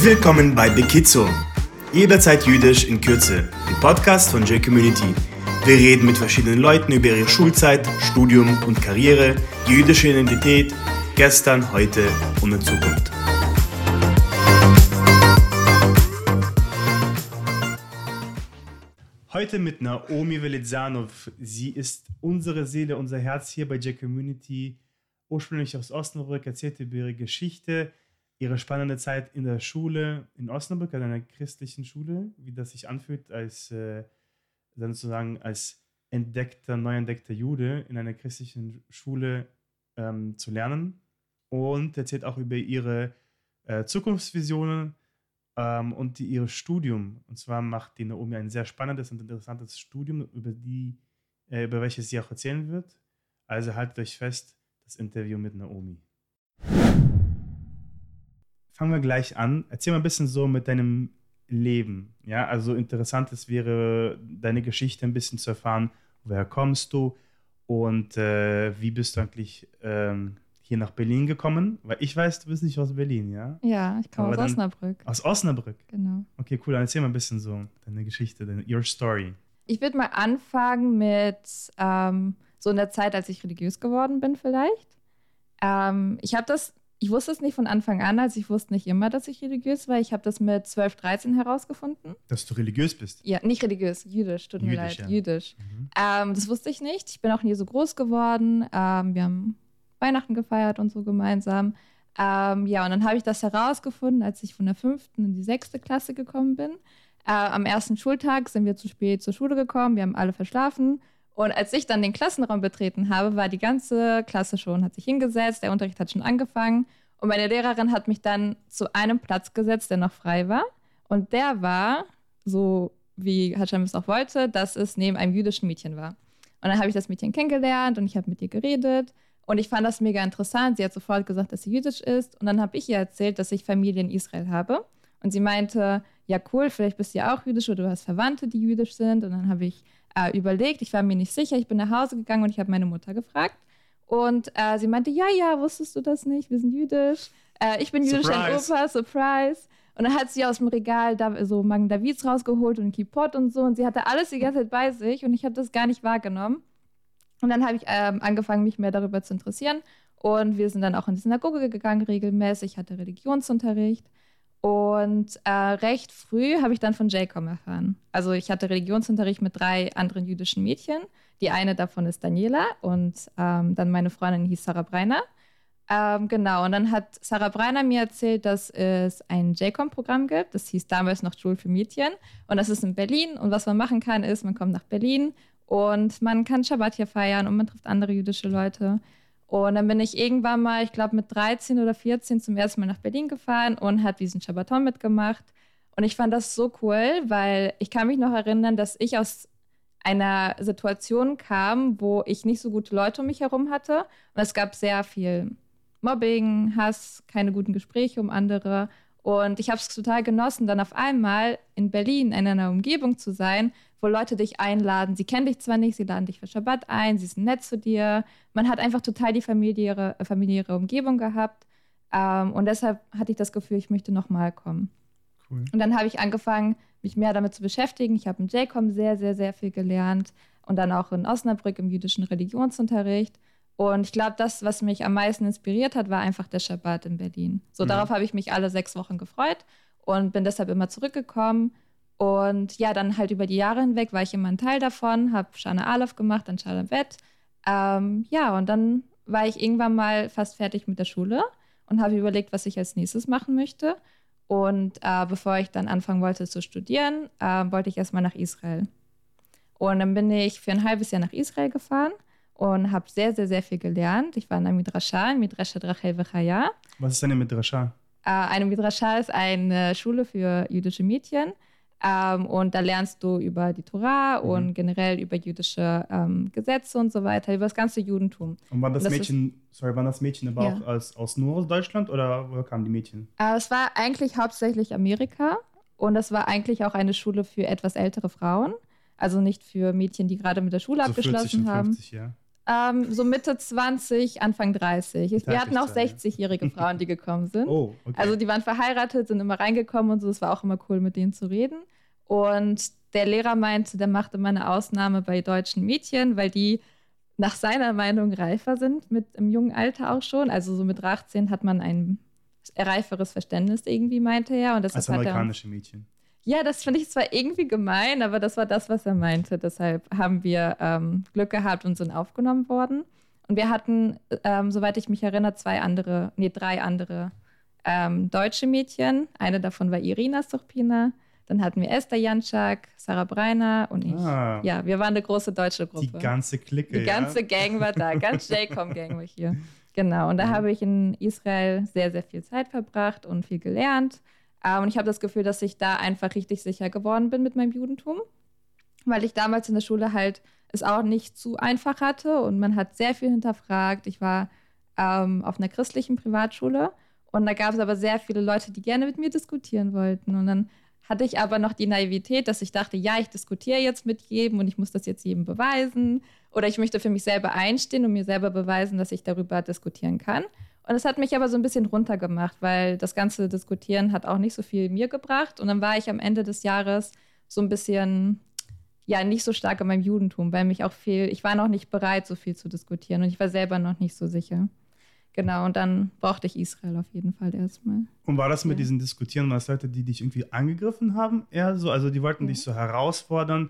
Willkommen bei Bekizo. Jederzeit jüdisch in Kürze. Ein Podcast von J-Community. Wir reden mit verschiedenen Leuten über ihre Schulzeit, Studium und Karriere, die jüdische Identität, gestern, heute und in Zukunft. Heute mit Naomi Velizanov. Sie ist unsere Seele, unser Herz hier bei J-Community. Ursprünglich aus Osnabrück, erzählt über ihre Geschichte, ihre spannende Zeit in der Schule in Osnabrück, an einer christlichen Schule, wie das sich anfühlt, als äh, sozusagen als entdeckter, neu entdeckter Jude in einer christlichen Schule ähm, zu lernen. Und erzählt auch über ihre äh, Zukunftsvisionen ähm, und die, ihr Studium. Und zwar macht die Naomi ein sehr spannendes und interessantes Studium, über, die, äh, über welches sie auch erzählen wird. Also haltet euch fest, das Interview mit Naomi. Fangen wir gleich an. Erzähl mal ein bisschen so mit deinem Leben. Ja, also interessant es wäre, deine Geschichte ein bisschen zu erfahren. Woher kommst du und äh, wie bist du eigentlich ähm, hier nach Berlin gekommen? Weil ich weiß, du bist nicht aus Berlin, ja? Ja, ich komme aus Osnabrück. Aus Osnabrück? Genau. Okay, cool. Dann erzähl mal ein bisschen so deine Geschichte, deine, your story. Ich würde mal anfangen mit ähm, so in der Zeit, als ich religiös geworden bin, vielleicht. Ähm, ich habe das, ich wusste es nicht von Anfang an, also ich wusste nicht immer, dass ich religiös war. Ich habe das mit 12, 13 herausgefunden. Dass du religiös bist? Ja, nicht religiös, jüdisch, tut mir Jüdisch, leid, ja. jüdisch. Mhm. Ähm, das wusste ich nicht. Ich bin auch nie so groß geworden. Ähm, wir haben Weihnachten gefeiert und so gemeinsam. Ähm, ja, und dann habe ich das herausgefunden, als ich von der fünften in die sechste Klasse gekommen bin. Äh, am ersten Schultag sind wir zu spät zur Schule gekommen. Wir haben alle verschlafen. Und als ich dann den Klassenraum betreten habe, war die ganze Klasse schon, hat sich hingesetzt, der Unterricht hat schon angefangen. Und meine Lehrerin hat mich dann zu einem Platz gesetzt, der noch frei war. Und der war, so wie Hashem es auch wollte, dass es neben einem jüdischen Mädchen war. Und dann habe ich das Mädchen kennengelernt und ich habe mit ihr geredet. Und ich fand das mega interessant. Sie hat sofort gesagt, dass sie jüdisch ist. Und dann habe ich ihr erzählt, dass ich Familie in Israel habe. Und sie meinte, ja cool, vielleicht bist du ja auch jüdisch oder du hast Verwandte, die jüdisch sind. Und dann habe ich äh, überlegt, ich war mir nicht sicher. Ich bin nach Hause gegangen und ich habe meine Mutter gefragt. Und äh, sie meinte, ja, ja, wusstest du das nicht? Wir sind jüdisch. Äh, ich bin jüdisch, dein Surprise. Opa, Surprise. Und dann hat sie aus dem Regal da so Magen Davids rausgeholt und Kipot und so. Und sie hatte alles die ganze Zeit bei sich und ich habe das gar nicht wahrgenommen. Und dann habe ich ähm, angefangen, mich mehr darüber zu interessieren. Und wir sind dann auch in die Synagoge gegangen, regelmäßig, hatte Religionsunterricht. Und äh, recht früh habe ich dann von Jacob erfahren. Also ich hatte Religionsunterricht mit drei anderen jüdischen Mädchen. Die eine davon ist Daniela und ähm, dann meine Freundin hieß Sarah Breiner. Ähm, genau, und dann hat Sarah Breiner mir erzählt, dass es ein JCOM-Programm gibt. Das hieß damals noch Schule für Mädchen. Und das ist in Berlin. Und was man machen kann, ist, man kommt nach Berlin und man kann Schabbat hier feiern und man trifft andere jüdische Leute. Und dann bin ich irgendwann mal, ich glaube mit 13 oder 14 zum ersten Mal nach Berlin gefahren und habe diesen Schabbaton mitgemacht. Und ich fand das so cool, weil ich kann mich noch erinnern, dass ich aus einer Situation kam, wo ich nicht so gute Leute um mich herum hatte. Und es gab sehr viel Mobbing, Hass, keine guten Gespräche um andere. Und ich habe es total genossen, dann auf einmal in Berlin in einer Umgebung zu sein, wo Leute dich einladen. Sie kennen dich zwar nicht, sie laden dich für Schabbat ein, sie sind nett zu dir. Man hat einfach total die familiäre, äh, familiäre Umgebung gehabt. Ähm, und deshalb hatte ich das Gefühl, ich möchte nochmal kommen. Cool. Und dann habe ich angefangen, mich mehr damit zu beschäftigen. Ich habe im JCOM sehr, sehr, sehr viel gelernt und dann auch in Osnabrück im jüdischen Religionsunterricht. Und ich glaube, das, was mich am meisten inspiriert hat, war einfach der Schabbat in Berlin. So Mhm. darauf habe ich mich alle sechs Wochen gefreut und bin deshalb immer zurückgekommen. Und ja, dann halt über die Jahre hinweg war ich immer ein Teil davon, habe Shana Aleph gemacht, dann Shalom Bet. Ähm, ja, und dann war ich irgendwann mal fast fertig mit der Schule und habe überlegt, was ich als nächstes machen möchte. Und äh, bevor ich dann anfangen wollte zu studieren, äh, wollte ich erstmal nach Israel. Und dann bin ich für ein halbes Jahr nach Israel gefahren und habe sehr, sehr, sehr viel gelernt. Ich war in einer Midrasha, in Midrasha Drachel Vechaya. Was ist denn mit Rasha? Äh, eine Midrasha ist eine Schule für jüdische Mädchen. Ähm, und da lernst du über die Torah Mhm. und generell über jüdische ähm, Gesetze und so weiter, über das ganze Judentum. Und waren das, Das Mädchen, sorry, waren das Mädchen aber Ja. auch aus, aus nur aus Deutschland oder woher kamen die Mädchen? Äh, es war eigentlich hauptsächlich Amerika und es war eigentlich auch eine Schule für etwas ältere Frauen. Also nicht für Mädchen, die gerade mit der Schule So 40 abgeschlossen und haben. 50, ja. Ähm, so Mitte 20, Anfang 30. Wir hatten auch 60-jährige Frauen, die gekommen sind. Oh, okay. Also die waren verheiratet, sind immer reingekommen und so. Es war auch immer cool, mit denen zu reden. Und der Lehrer meinte, der machte mal eine Ausnahme bei deutschen Mädchen, weil die nach seiner Meinung reifer sind, mit im jungen Alter auch schon. Also so mit 18 hat man ein reiferes Verständnis irgendwie, meinte er. Und das Als hat er, amerikanische Mädchen. Ja, das finde ich zwar irgendwie gemein, aber das war das, was er meinte. Deshalb haben wir ähm, Glück gehabt und sind aufgenommen worden. Und wir hatten, ähm, soweit ich mich erinnere, zwei andere, nee, drei andere ähm, deutsche Mädchen. Eine davon war Irina Stochpina. Dann hatten wir Esther Janczak, Sarah Breiner und ich. Ah. Ja, wir waren eine große deutsche Gruppe. Die ganze Clique. Die ganze ja? Gang war da, ganz JCOM-Gang war hier. Genau, und da Mhm. habe ich in Israel sehr, sehr viel Zeit verbracht und viel gelernt. Ähm, und ich habe das Gefühl, dass ich da einfach richtig sicher geworden bin mit meinem Judentum, weil ich damals in der Schule halt es auch nicht zu einfach hatte und man hat sehr viel hinterfragt. Ich war ähm, auf einer christlichen Privatschule und da gab es aber sehr viele Leute, die gerne mit mir diskutieren wollten. Und dann hatte ich aber noch die Naivität, dass ich dachte, ja, ich diskutiere jetzt mit jedem und ich muss das jetzt jedem beweisen. Oder ich möchte für mich selber einstehen und mir selber beweisen, dass ich darüber diskutieren kann. Und das hat mich aber so ein bisschen runtergemacht, weil das ganze Diskutieren hat auch nicht so viel mir gebracht. Und dann war ich am Ende des Jahres so ein bisschen, ja, nicht so stark in meinem Judentum, weil mich auch viel, ich war noch nicht bereit, so viel zu diskutieren und ich war selber noch nicht so sicher. Genau, und dann brauchte ich Israel auf jeden Fall erstmal. Und war das mit Ja. diesen Diskutieren, war das Leute, die dich irgendwie angegriffen haben? Eher so, also die wollten Ja. dich so herausfordern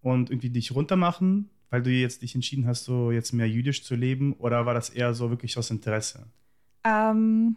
und irgendwie dich runtermachen, weil du jetzt dich entschieden hast, so jetzt mehr jüdisch zu leben? Oder war das eher so wirklich aus Interesse? Ähm,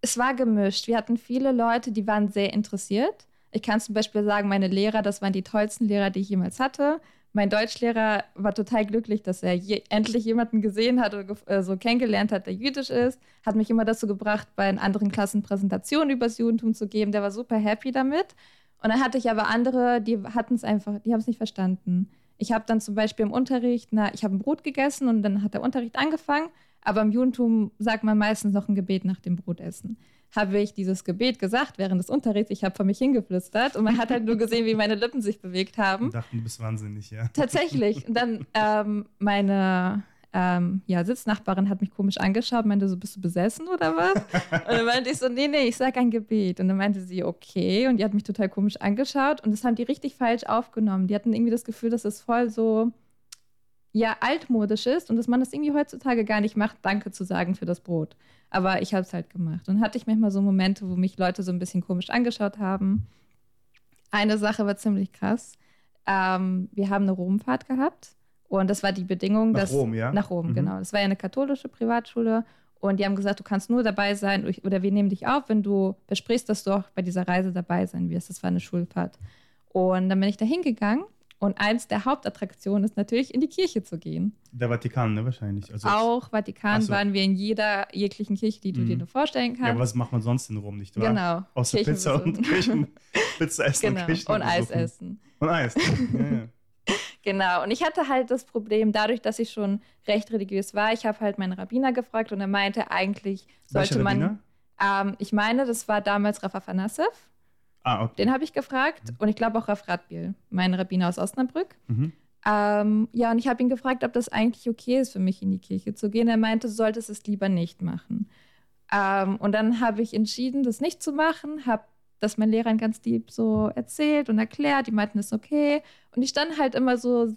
es war gemischt. Wir hatten viele Leute, die waren sehr interessiert. Ich kann zum Beispiel sagen, meine Lehrer, das waren die tollsten Lehrer, die ich jemals hatte. Mein Deutschlehrer war total glücklich, dass er je, endlich jemanden gesehen hat oder äh, so kennengelernt hat, der jüdisch ist. Hat mich immer dazu gebracht, bei in anderen Klassen Präsentationen über das Judentum zu geben. Der war super happy damit. Und dann hatte ich aber andere, die hatten es einfach, die haben es nicht verstanden. Ich habe dann zum Beispiel im Unterricht, na, ich habe ein Brot gegessen und dann hat der Unterricht angefangen, aber im Judentum sagt man meistens noch ein Gebet nach dem Brotessen. Habe ich dieses Gebet gesagt während des Unterrichts, ich habe vor mich hingeflüstert und man hat halt nur gesehen, wie meine Lippen sich bewegt haben. Und dachten, du bist wahnsinnig, ja. Tatsächlich. Und dann ähm, meine ähm, ja, Sitznachbarin hat mich komisch angeschaut, meinte so, bist du besessen oder was? Und dann meinte ich so, nee, nee, ich sag ein Gebet. Und dann meinte sie, okay. Und die hat mich total komisch angeschaut und das haben die richtig falsch aufgenommen. Die hatten irgendwie das Gefühl, dass es voll so, ja, altmodisch ist und dass man das irgendwie heutzutage gar nicht macht, Danke zu sagen für das Brot. Aber ich habe es halt gemacht. Und hatte ich manchmal so Momente, wo mich Leute so ein bisschen komisch angeschaut haben. Eine Sache war ziemlich krass. Ähm, wir haben eine Romfahrt gehabt und das war die Bedingung, Nach dass Rom, ja? nach Rom, Mhm. genau. Das war ja eine katholische Privatschule und die haben gesagt, du kannst nur dabei sein oder wir nehmen dich auf, wenn du versprichst, dass du auch bei dieser Reise dabei sein wirst. Das war eine Schulfahrt. Und dann bin ich da hingegangen und eins der Hauptattraktionen ist natürlich in die Kirche zu gehen. Der Vatikan, ne, wahrscheinlich. Also, auch Vatikan so. waren wir in jeder jeglichen Kirche, die du Mhm. dir nur vorstellen Ja, kannst. aber was macht man sonst in Rom nicht, wahr? Genau. Außer Kirchen Pizza und besuchen. Kirchen. Pizza essen genau. und Kirchen Und Eis essen. Und Eis. Ja, ja. Genau, und ich hatte halt das Problem, dadurch, dass ich schon recht religiös war, ich habe halt meinen Rabbiner gefragt und er meinte, eigentlich sollte Welcher man. Rabbiner? Ähm, ich meine, das war damals Rafa Fanassev, Ah, okay. den habe ich gefragt und ich glaube auch Raf Radbil, mein Rabbiner aus Osnabrück. Mhm. Ähm, ja, und ich habe ihn gefragt, ob das eigentlich okay ist für mich, in die Kirche zu gehen. Er meinte, du solltest es lieber nicht machen. Ähm, und dann habe ich entschieden, das nicht zu machen, habe das meinen Lehrern ganz lieb so erzählt und erklärt. Die meinten, es ist okay. Und ich stand halt immer so,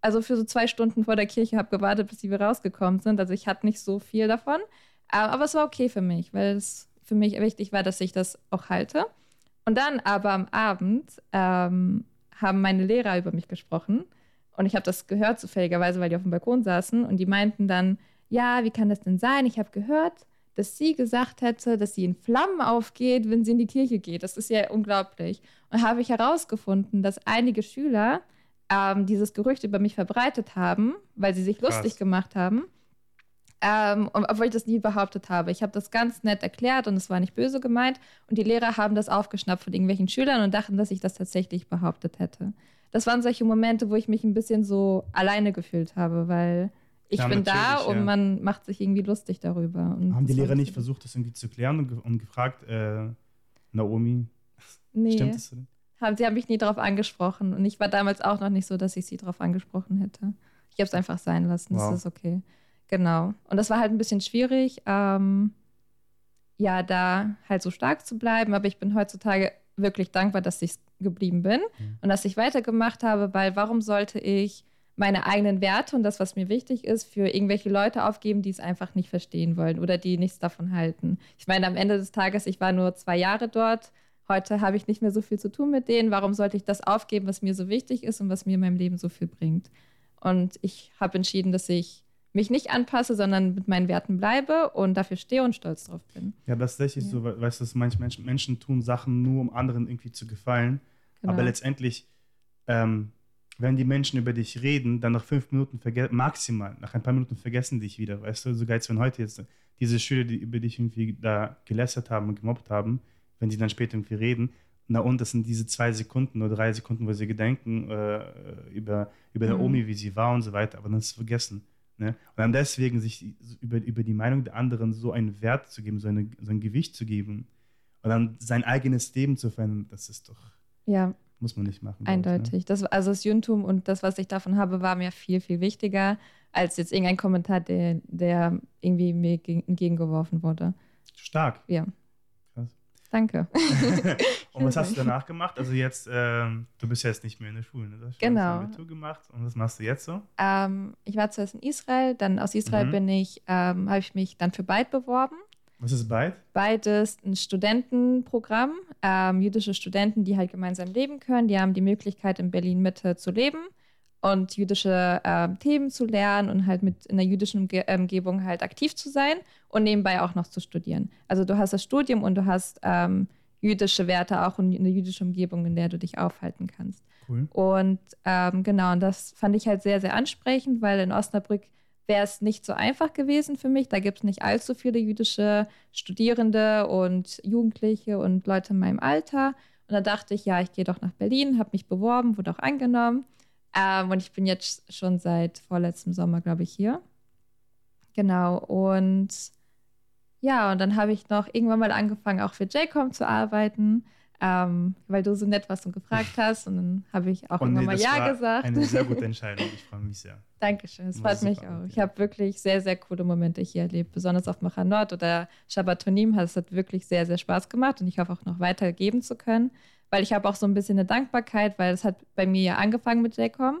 also für so zwei Stunden vor der Kirche, habe gewartet, bis sie wieder rausgekommen sind. Also ich hatte nicht so viel davon. Äh, aber es war okay für mich, weil es für mich wichtig war, dass ich das auch halte. Und dann aber am Abend ähm, haben meine Lehrer über mich gesprochen. Und ich habe das gehört zufälligerweise, weil die auf dem Balkon saßen. Und die meinten dann, ja, wie kann das denn sein? Ich habe gehört, dass sie gesagt hätte, dass sie in Flammen aufgeht, wenn sie in die Kirche geht. Das ist ja unglaublich. Und habe ich herausgefunden, dass einige Schüler ähm, dieses Gerücht über mich verbreitet haben, weil sie sich Krass. lustig gemacht haben. Ähm, obwohl ich das nie behauptet habe. Ich habe das ganz nett erklärt und es war nicht böse gemeint. Und die Lehrer haben das aufgeschnappt von irgendwelchen Schülern und dachten, dass ich das tatsächlich behauptet hätte. Das waren solche Momente, wo ich mich ein bisschen so alleine gefühlt habe, weil ich Ja, bin da und ja. man macht sich irgendwie lustig darüber. Haben die Lehrer nicht versucht, das irgendwie zu klären und, ge und gefragt, äh, Naomi, Nee, stimmt das denn? haben, sie haben mich nie darauf angesprochen und ich war damals auch noch nicht so, dass ich sie darauf angesprochen hätte. Ich habe es einfach sein lassen. Wow. Das ist okay. Genau. Und das war halt ein bisschen schwierig, ähm, ja, da halt so stark zu bleiben. Aber ich bin heutzutage wirklich dankbar, dass ich geblieben bin Mhm. und dass ich weitergemacht habe, weil warum sollte ich meine eigenen Werte und das, was mir wichtig ist, für irgendwelche Leute aufgeben, die es einfach nicht verstehen wollen oder die nichts davon halten. Ich meine, am Ende des Tages, ich war nur zwei Jahre dort. Heute habe ich nicht mehr so viel zu tun mit denen. Warum sollte ich das aufgeben, was mir so wichtig ist und was mir in meinem Leben so viel bringt? Und ich habe entschieden, dass ich mich nicht anpasse, sondern mit meinen Werten bleibe und dafür stehe und stolz drauf bin. Ja, das ist tatsächlich Ja. so, we- weißt du, dass manche Menschen, Menschen tun Sachen nur, um anderen irgendwie zu gefallen. Genau. Aber letztendlich, ähm, wenn die Menschen über dich reden, dann nach fünf Minuten maximal, nach ein paar Minuten vergessen dich wieder, weißt du, sogar jetzt, wenn heute jetzt diese Schüler, die über dich irgendwie da gelästert haben und gemobbt haben, wenn sie dann später irgendwie reden, na und, das sind diese zwei Sekunden oder drei Sekunden, wo sie gedenken äh, über, über der Mhm. Omi, wie sie war und so weiter, aber dann ist es vergessen. Ne? Und dann deswegen sich über, über die Meinung der anderen so einen Wert zu geben, so, eine, so ein Gewicht zu geben und dann sein eigenes Leben zu verändern, das ist doch, Ja, muss man nicht machen. glaub ich, ne? Eindeutig. Das, also das Judentum und das, was ich davon habe, war mir viel, viel wichtiger als jetzt irgendein Kommentar, der, der irgendwie mir gegen- entgegengeworfen wurde. Stark. Ja. Krass. Danke. Und was hast du danach gemacht? Also jetzt, ähm, du bist ja jetzt nicht mehr in der Schule, ne? Du hast Genau. das Abitur gemacht. Und was machst du jetzt so? Ähm, ich war zuerst in Israel, dann aus Israel Mhm. bin ich, ähm, habe ich mich dann für Byte beworben. Was ist Byte? Byte ist ein Studentenprogramm, ähm, jüdische Studenten, die halt gemeinsam leben können. Die haben die Möglichkeit, in Berlin Mitte zu leben und jüdische ähm, Themen zu lernen und halt mit in der jüdischen Umge Umgebung halt aktiv zu sein und nebenbei auch noch zu studieren. Also du hast das Studium und du hast ähm, jüdische Werte auch und eine jüdische Umgebung, in der du dich aufhalten kannst. Cool. Und ähm, genau, und das fand ich halt sehr, sehr ansprechend, weil in Osnabrück wäre es nicht so einfach gewesen für mich. Da gibt es nicht allzu viele jüdische Studierende und Jugendliche und Leute in meinem Alter. Und da dachte ich, ja, ich gehe doch nach Berlin, habe mich beworben, wurde auch angenommen. Ähm, und ich bin jetzt schon seit vorletztem Sommer, glaube ich, hier. Genau. Und ja, und dann habe ich noch irgendwann mal angefangen, auch für JCOM zu arbeiten, ähm, weil du so nett warst und gefragt hast. Und dann habe ich auch Und irgendwann nee, mal das Ja war gesagt. Eine sehr gute Entscheidung. Ich freue mich sehr. Dankeschön, es freut mich auch. Ich habe wirklich sehr, sehr coole Momente hier erlebt, besonders auf Machanot oder Shabbatonim hat es hat wirklich sehr, sehr Spaß gemacht und ich hoffe auch noch weitergeben zu können, weil ich habe auch so ein bisschen eine Dankbarkeit, weil es hat bei mir ja angefangen mit JCOM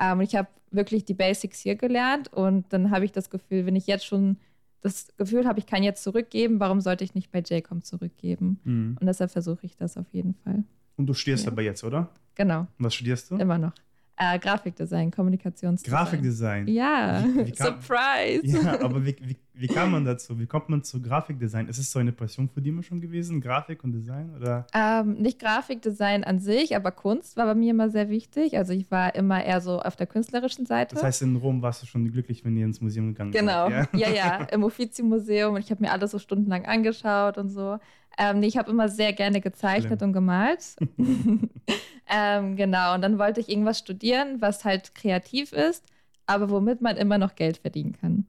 ähm, und ich habe wirklich die Basics hier gelernt und dann habe ich das Gefühl, wenn ich jetzt schon das Gefühl habe, ich kann jetzt zurückgeben, warum sollte ich nicht bei JCOM zurückgeben? Mhm. Und deshalb versuche ich das auf jeden Fall. Und du studierst Ja. aber jetzt, oder? Genau, Und was studierst du? immer noch. Äh, Grafikdesign, Kommunikationsdesign. Grafikdesign. Ja, Wie- wie kam- Surprise. Ja, aber wie, wie, wie kam man dazu? Wie kommt man zu Grafikdesign? Ist es so eine Passion für die immer schon gewesen? Grafik und Design? Oder? Ähm, nicht Grafikdesign an sich, aber Kunst war bei mir immer sehr wichtig. Also ich war immer eher so auf der künstlerischen Seite. Das heißt, in Rom warst du schon glücklich, wenn ihr ins Museum gegangen genau. seid. Ja, ja, im Uffizi-Museum und ich habe mir alles so stundenlang angeschaut und so. Ähm, ich habe immer sehr gerne gezeichnet Schlimm. und gemalt. ähm, genau, und dann wollte ich irgendwas studieren, was halt kreativ ist, aber womit man immer noch Geld verdienen kann.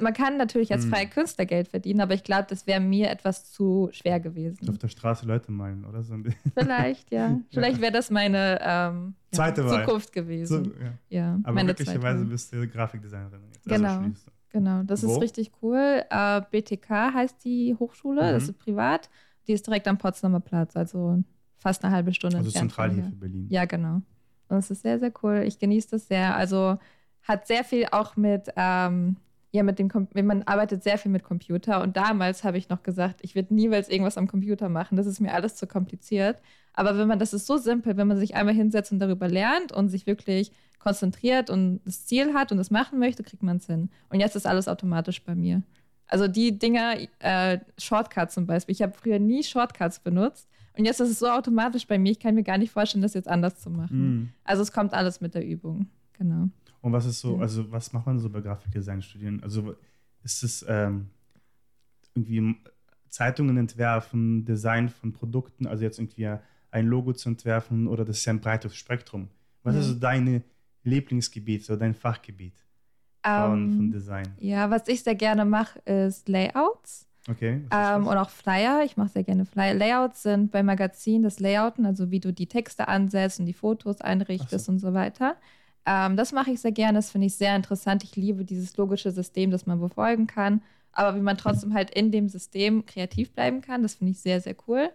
Man kann natürlich als Hm. freier Künstler Geld verdienen, aber ich glaube, das wäre mir etwas zu schwer gewesen. Auf der Straße Leute malen, oder? So ein bisschen. Vielleicht, ja. Vielleicht wäre das meine ähm, ja, Zweite Wahl. Zukunft So, gewesen. ja. ja, Aber möglicherweise bist du Grafikdesignerin jetzt. Genau. Also studierst du. Genau, das Wo? ist richtig cool. Äh, BTK heißt die Hochschule, das Mhm. ist privat. Die ist direkt am Potsdamer Platz, also fast eine halbe Stunde Also zentral hier für Berlin. Ja, genau. Und es ist sehr, sehr cool. Ich genieße das sehr. Also hat sehr viel auch mit, ähm, ja, mit dem, Com man arbeitet sehr viel mit Computer. Und damals habe ich noch gesagt, ich würde niemals irgendwas am Computer machen. Das ist mir alles zu kompliziert. Aber wenn man, das ist so simpel, wenn man sich einmal hinsetzt und darüber lernt und sich wirklich konzentriert und das Ziel hat und das machen möchte, kriegt man es hin. Und jetzt ist alles automatisch bei mir. Also die Dinger, äh, Shortcuts zum Beispiel. Ich habe früher nie Shortcuts benutzt. Und jetzt ist es so automatisch bei mir, ich kann mir gar nicht vorstellen, das jetzt anders zu machen. Mhm. Also es kommt alles mit der Übung. Genau. Und was ist so, Ja. also was macht man so bei Grafikdesign studieren? Also ist es ähm, irgendwie Zeitungen entwerfen, Design von Produkten, also jetzt irgendwie ein Logo zu entwerfen oder das ist ja ein breites Spektrum. Was Ja. ist so deine Lieblingsgebiet oder dein Fachgebiet von, von Ähm, Design? ja, was ich sehr gerne mache, ist Layouts Okay. ähm, und auch Flyer. Ich mache sehr gerne Flyer. Layouts sind bei Magazinen das Layouten, also wie du die Texte ansetzt und die Fotos einrichtest so. und so weiter. Ähm, das mache ich sehr gerne, das finde ich sehr interessant. Ich liebe dieses logische System, das man befolgen kann, aber wie man trotzdem halt in dem System kreativ bleiben kann, das finde ich sehr, sehr cool.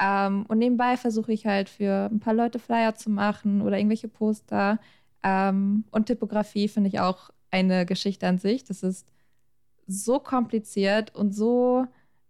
Ähm, und nebenbei versuche ich halt für ein paar Leute Flyer zu machen oder irgendwelche Poster. Ähm, und Typografie finde ich auch eine Geschichte an sich. Das ist so kompliziert und so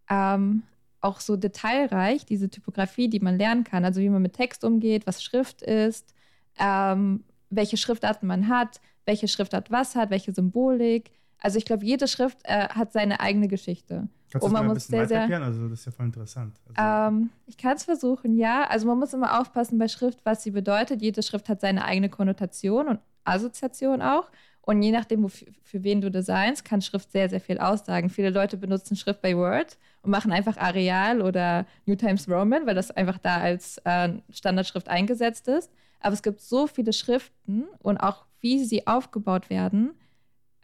ähm, auch so detailreich, diese Typografie, die man lernen kann. Also wie man mit Text umgeht, was Schrift ist, ähm, welche Schriftarten man hat, welche Schriftart was hat, welche Symbolik. Also ich glaube, jede Schrift äh, hat seine eigene Geschichte. Kannst mal ein bisschen sehr, erklären? Also das ist ja voll interessant. Also ähm, ich kann es versuchen, ja. Also man muss immer aufpassen bei Schrift, was sie bedeutet. Jede Schrift hat seine eigene Konnotation und Assoziation auch. Und je nachdem, wofür, für wen du designst, kann Schrift sehr, sehr viel aussagen. Viele Leute benutzen Schrift bei Word und machen einfach Areal oder New Times Roman, weil das einfach da als äh, Standardschrift eingesetzt ist. Aber es gibt so viele Schriften und auch wie sie aufgebaut werden,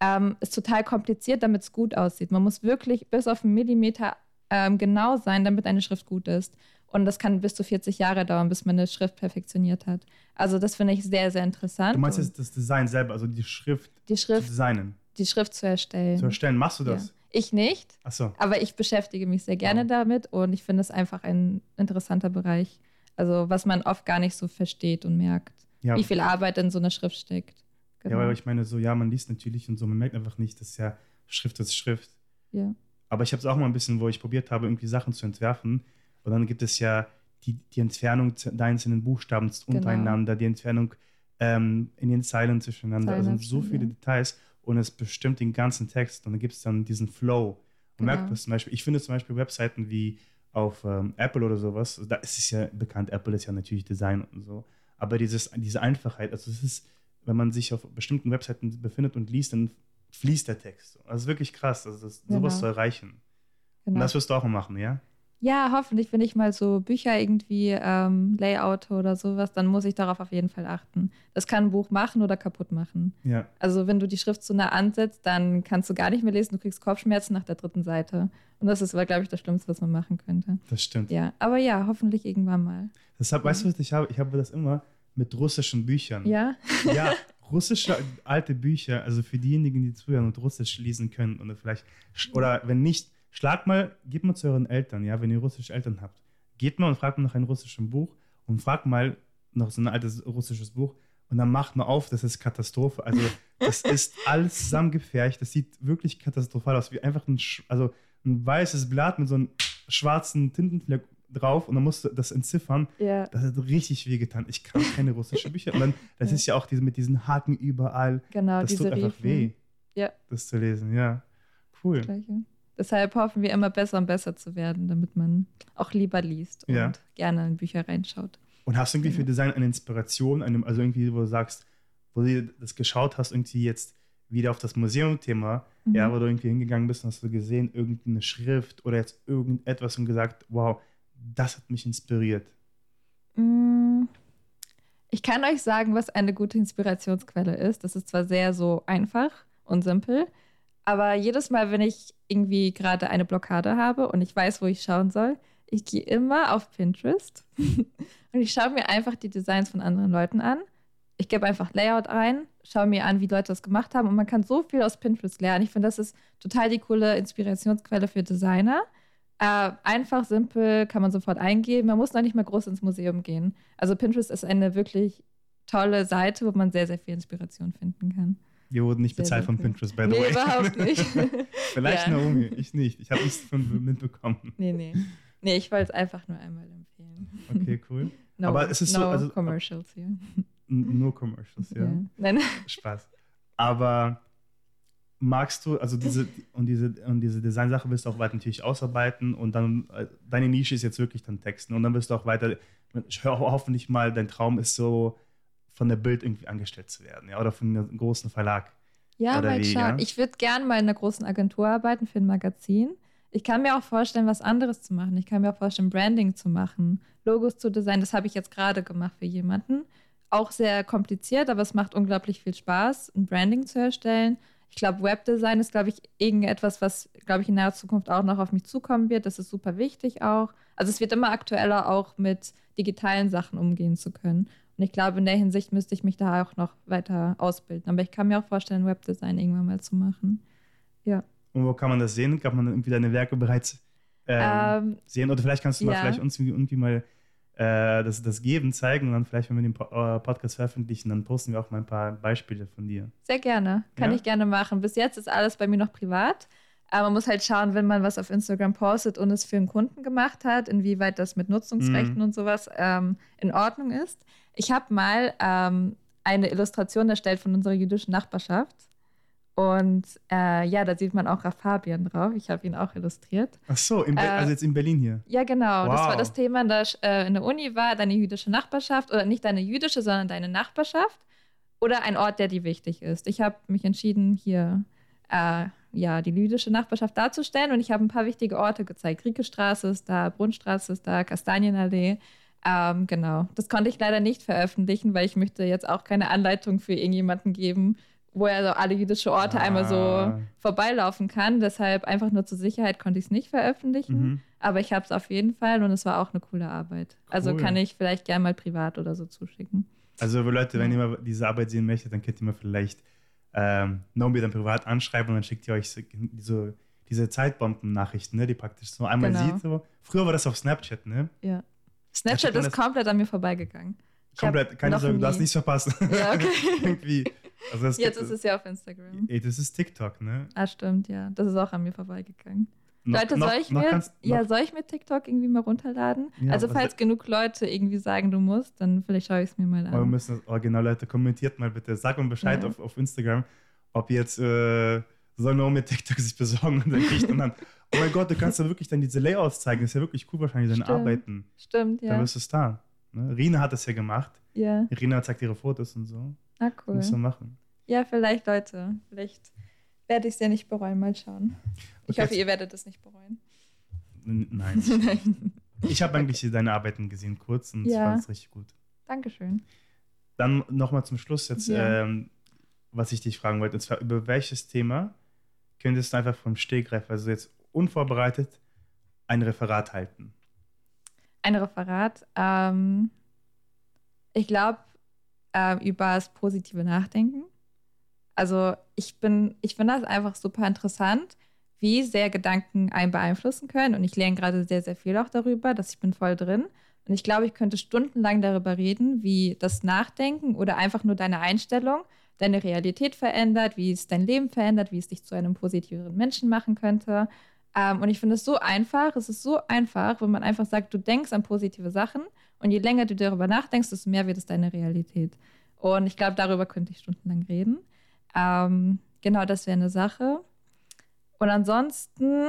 ähm, ist total kompliziert, damit es gut aussieht. Man muss wirklich bis auf einen Millimeter ähm, genau sein, damit eine Schrift gut ist. Und das kann bis zu 40 Jahre dauern, bis man eine Schrift perfektioniert hat. Also das finde ich sehr, sehr interessant. Du meinst jetzt das Design selber, also die Schrift, die Schrift zu designen? Die Schrift zu erstellen. Zu erstellen, machst du das? Ja. Ich nicht. Ach so. Aber ich beschäftige mich sehr gerne wow. damit und ich finde es einfach ein interessanter Bereich. Also was man oft gar nicht so versteht und merkt, ja. wie viel Arbeit in so einer Schrift steckt. Genau. Ja, aber ich meine, so, ja, man liest natürlich und so, man merkt einfach nicht, dass ja Schrift ist Schrift. Ja. Aber ich habe es auch mal ein bisschen, wo ich probiert habe, irgendwie Sachen zu entwerfen. Und dann gibt es ja die, die Entfernung der einzelnen Buchstaben genau. untereinander, die Entfernung ähm, in den Zeilen zwischeneinander. Zeilen also so viele ja. Details und es bestimmt den ganzen Text. Und dann gibt es dann diesen Flow. Und genau. merkt das zum Beispiel, ich finde zum Beispiel Webseiten wie auf ähm, Apple oder sowas, da ist es ja bekannt, Apple ist ja natürlich Design und so. Aber dieses, diese Einfachheit, also es ist wenn man sich auf bestimmten Webseiten befindet und liest, dann fließt der Text. Das ist wirklich krass, also das, genau. sowas zu erreichen. Genau. Und das wirst du auch mal machen, ja? Ja, hoffentlich, wenn ich mal so Bücher irgendwie ähm, Layout oder sowas, dann muss ich darauf auf jeden Fall achten. Das kann ein Buch machen oder kaputt machen. Ja. Also wenn du die Schrift zu nah ansetzt, dann kannst du gar nicht mehr lesen, du kriegst Kopfschmerzen nach der dritten Seite. Und das ist, glaube ich, das Schlimmste, was man machen könnte. Das stimmt. Ja, aber ja, hoffentlich irgendwann mal. Deshalb, weißt du, was ich habe? Ich habe das immer, mit russischen Büchern. Ja? Ja, russische alte Bücher, also für diejenigen, die zuhören und Russisch lesen können oder vielleicht, oder wenn nicht, schlag mal, geht mal zu euren Eltern, ja, wenn ihr russische Eltern habt. Geht mal und fragt mal nach einem russischen Buch und fragt mal noch so ein altes russisches Buch und dann macht mal auf, das ist Katastrophe. Also das ist alles zusammengefärcht, das sieht wirklich katastrophal aus, wie einfach ein, also ein weißes Blatt mit so einem schwarzen Tintenfleck drauf und dann musst du das entziffern. Ja. Das hat richtig wehgetan. Ich kann keine russischen Bücher. Und dann, das ist ja auch diese, mit diesen Haken überall. Genau, das tut einfach weh, ja. das zu lesen. Ja, cool. Deshalb hoffen wir immer besser und besser zu werden, damit man auch lieber liest und ja. gerne in Bücher reinschaut. Und hast du irgendwie genau. für Design eine Inspiration, eine, also irgendwie, wo du sagst, wo du das geschaut hast, irgendwie jetzt wieder auf das Museum-Thema, mhm. ja, wo du irgendwie hingegangen bist und hast du gesehen, irgendeine Schrift oder jetzt irgendetwas und gesagt, wow, das hat mich inspiriert? Mm, ich kann euch sagen, was eine gute Inspirationsquelle ist. Das ist zwar sehr so einfach und simpel, aber jedes Mal, wenn ich irgendwie gerade eine Blockade habe und ich weiß, wo ich schauen soll, ich gehe immer auf Pinterest und ich schaue mir einfach die Designs von anderen Leuten an. Ich gebe einfach Layout ein, schaue mir an, wie Leute das gemacht haben und man kann so viel aus Pinterest lernen. Ich finde, das ist total die coole Inspirationsquelle für Designer. Äh, einfach, simpel, kann man sofort eingeben. Man muss noch nicht mal groß ins Museum gehen. Also Pinterest ist eine wirklich tolle Seite, wo man sehr, sehr viel Inspiration finden kann. Wir wurden nicht sehr bezahlt von Pinterest, by the nee, way. überhaupt nicht. Vielleicht ja. Naomi, ich nicht. Ich habe nichts von mitbekommen. Nee, nee. Nee, ich wollte es einfach nur einmal empfehlen. Okay, cool. No, Aber es ist no so. Also, Commercials hier. Nur Commercials, ja. ja. Nein. Spaß. Aber magst du, also diese und diese und diese Designsache wirst du auch weiter natürlich ausarbeiten und dann äh, deine Nische ist jetzt wirklich dann Texten und dann wirst du auch weiter hoffentlich mal dein Traum ist so von der Bild irgendwie angestellt zu werden, ja, oder von einem großen Verlag. Ja, mal schauen. Ja? Ich würde gerne mal in einer großen Agentur arbeiten für ein Magazin. Ich kann mir auch vorstellen, was anderes zu machen. Ich kann mir auch vorstellen, Branding zu machen, Logos zu designen. Das habe ich jetzt gerade gemacht für jemanden. Auch sehr kompliziert, aber es macht unglaublich viel Spaß, ein Branding zu erstellen ich glaube, Webdesign ist, glaube ich, irgendetwas, was, glaube ich, in der Zukunft auch noch auf mich zukommen wird. Das ist super wichtig auch. Also es wird immer aktueller, auch mit digitalen Sachen umgehen zu können. Und ich glaube, in der Hinsicht müsste ich mich da auch noch weiter ausbilden. Aber ich kann mir auch vorstellen, Webdesign irgendwann mal zu machen. Ja. Und wo kann man das sehen? Kann man irgendwie deine Werke bereits ähm, ähm, sehen? Oder vielleicht kannst du mal ja. vielleicht uns irgendwie mal äh, das, das Geben zeigen und dann vielleicht, wenn wir den äh, Podcast veröffentlichen, dann posten wir auch mal ein paar Beispiele von dir. Sehr gerne. Kann ja? ich gerne machen. Bis jetzt ist alles bei mir noch privat. Aber man muss halt schauen, wenn man was auf Instagram postet und es für einen Kunden gemacht hat, inwieweit das mit Nutzungsrechten mhm. und sowas ähm, in Ordnung ist. Ich habe mal ähm, eine Illustration erstellt von unserer jüdischen Nachbarschaft. Und äh, ja, da sieht man auch Raf Fabian drauf. Ich habe ihn auch illustriert. Ach so, äh, also jetzt in Berlin hier. Ja, genau. Wow. Das war das Thema in der, äh, in der Uni, war deine jüdische Nachbarschaft oder nicht deine jüdische, sondern deine Nachbarschaft oder ein Ort, der dir wichtig ist. Ich habe mich entschieden, hier äh, ja, die jüdische Nachbarschaft darzustellen und ich habe ein paar wichtige Orte gezeigt. Riekestraße ist da, Brunnstraße ist da, Kastanienallee. Ähm, genau. Das konnte ich leider nicht veröffentlichen, weil ich möchte jetzt auch keine Anleitung für irgendjemanden geben, wo er so alle jüdische Orte ah. einmal so ah. vorbeilaufen kann. Deshalb einfach nur zur Sicherheit konnte ich es nicht veröffentlichen. Mhm. Aber ich habe es auf jeden Fall und es war auch eine coole Arbeit. Also cool. Also kann ich vielleicht gerne mal privat oder so zuschicken. Also Leute, wenn ihr mal diese Arbeit sehen möchtet, dann könnt ihr mal vielleicht ähm, Nomi dann privat anschreiben und dann schickt ihr euch so, diese, diese Zeitbomben-Nachrichten, ne, die praktisch so einmal genau. sieht. So. Früher war das auf Snapchat, ne? Ja. Snapchat ist komplett an mir vorbeigegangen. Komplett, keine Sorge, du hast nichts verpasst. Ja, okay. Irgendwie. Also Jetzt gibt, ist es ja auf Instagram. Ey, das ist TikTok, ne? Ah, stimmt, ja. Das ist auch an mir vorbeigegangen. Noch, Leute, soll ich, mir, ja, soll ich mir TikTok irgendwie mal runterladen? Ja, also, falls genug Leute irgendwie sagen, du musst, dann vielleicht schaue ich es mir mal an. Aber wir müssen das original, Leute, kommentiert mal bitte. Sag mir Bescheid ja. auf, auf Instagram, ob jetzt äh, nur mit TikTok sich besorgen und dann kriegt und dann, oh mein Gott, du kannst ja wirklich dann diese Layouts zeigen. Das ist ja wirklich cool, wahrscheinlich deine Stimmt. Arbeiten. Stimmt, ja. Da wirst du Star. Ne? Rina hat das ja gemacht. Ja. Rina zeigt ihre Fotos und so. Ah, cool. Musst du machen. Ja, vielleicht, Leute. Vielleicht werde ich es ja nicht bereuen. Mal schauen. Ich okay. hoffe, ihr werdet es nicht bereuen. Nein. Nein. Ich habe eigentlich deine Arbeiten gesehen, kurz, und ja. fand es richtig gut. Dankeschön. Dann nochmal zum Schluss jetzt, ja. ähm, was ich dich fragen wollte, und zwar über welches Thema könntest du einfach vom Stegreif, also jetzt unvorbereitet, ein Referat halten? Ein Referat? Ähm, ich glaube, äh, über das positive Nachdenken. Also ich bin, ich finde das einfach super interessant, wie sehr Gedanken einen beeinflussen können. Und ich lerne gerade sehr, sehr viel auch darüber, dass ich bin voll drin. Und ich glaube, ich könnte stundenlang darüber reden, wie das Nachdenken oder einfach nur deine Einstellung deine Realität verändert, wie es dein Leben verändert, wie es dich zu einem positiveren Menschen machen könnte. Ähm, und ich finde es so einfach, es ist so einfach, wenn man einfach sagt, du denkst an positive Sachen und je länger du darüber nachdenkst, desto mehr wird es deine Realität. Und ich glaube, darüber könnte ich stundenlang reden. Ähm, genau, das wäre eine Sache. Und ansonsten.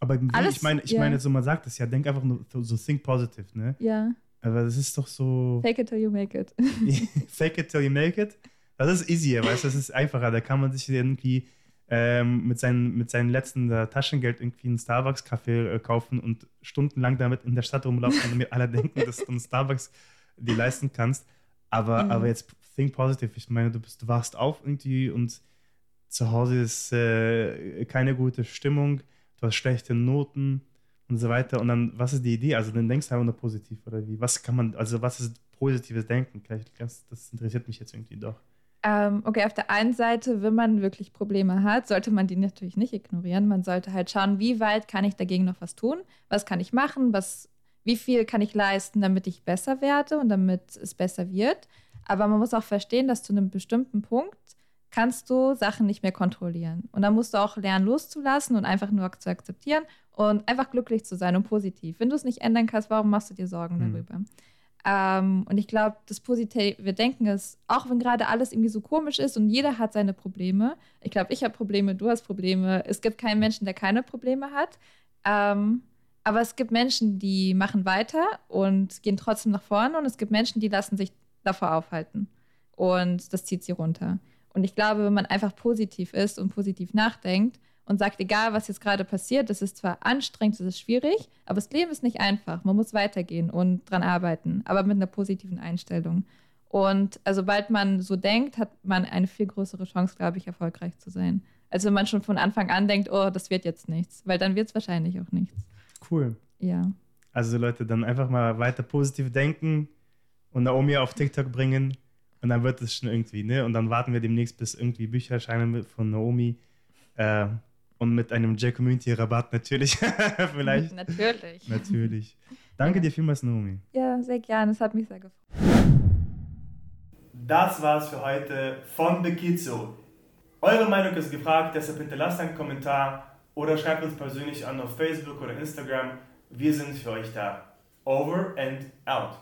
Aber alles, ich meine, ich ja. meine, so man sagt es ja, denk einfach nur so think positive, ne? Ja. Aber das ist doch so. Fake it till you make it. Fake it till you make it. Das ist easier, weißt du, das ist einfacher. Da kann man sich irgendwie ähm, mit, seinen, mit seinem letzten äh, Taschengeld irgendwie einen Starbucks-Kaffee äh, kaufen und stundenlang damit in der Stadt rumlaufen und mir alle denken, dass du einen Starbucks dir leisten kannst. Aber, mhm. aber jetzt think positive. Ich meine, du, bist, du wachst auf irgendwie und zu Hause ist äh, keine gute Stimmung, du hast schlechte Noten und so weiter. Und dann, was ist die Idee? Also dann denkst du einfach nur positiv oder wie? Was kann man, also was ist positives Denken? Vielleicht, das interessiert mich jetzt irgendwie doch. Ähm, okay, auf der einen Seite, wenn man wirklich Probleme hat, sollte man die natürlich nicht ignorieren. Man sollte halt schauen, wie weit kann ich dagegen noch was tun? Was kann ich machen? Was, wie viel kann ich leisten, damit ich besser werde und damit es besser wird? Aber man muss auch verstehen, dass zu einem bestimmten Punkt kannst du Sachen nicht mehr kontrollieren. Und dann musst du auch lernen, loszulassen und einfach nur zu akzeptieren und einfach glücklich zu sein und positiv. Wenn du es nicht ändern kannst, warum machst du dir Sorgen mhm. darüber? Ähm, und ich glaube, das positive Denken ist, auch wenn gerade alles irgendwie so komisch ist und jeder hat seine Probleme. Ich glaube, ich habe Probleme, du hast Probleme. Es gibt keinen Menschen, der keine Probleme hat. Ähm, aber es gibt Menschen, die machen weiter und gehen trotzdem nach vorne. Und es gibt Menschen, die lassen sich davor aufhalten. Und das zieht sie runter. Und ich glaube, wenn man einfach positiv ist und positiv nachdenkt und sagt, egal was jetzt gerade passiert, das ist zwar anstrengend, das ist schwierig, aber das Leben ist nicht einfach. Man muss weitergehen und dran arbeiten, aber mit einer positiven Einstellung. Und also, sobald man so denkt, hat man eine viel größere Chance, glaube ich, erfolgreich zu sein. Also wenn man schon von Anfang an denkt, oh, das wird jetzt nichts, weil dann wird es wahrscheinlich auch nichts. Cool. Ja. Also Leute, dann einfach mal weiter positiv denken, und Naomi auf TikTok bringen und dann wird es schon irgendwie, ne? Und dann warten wir demnächst, bis irgendwie Bücher erscheinen von Naomi. Äh, und mit einem J-Community-Rabatt natürlich. Vielleicht. Natürlich. Natürlich. Danke ja. dir vielmals, Naomi. Ja, sehr gerne. Es hat mich sehr gefreut. Das war's für heute von Bekizo. Eure Meinung ist gefragt, deshalb hinterlasst einen Kommentar oder schreibt uns persönlich an auf Facebook oder Instagram. Wir sind für euch da. Over and out.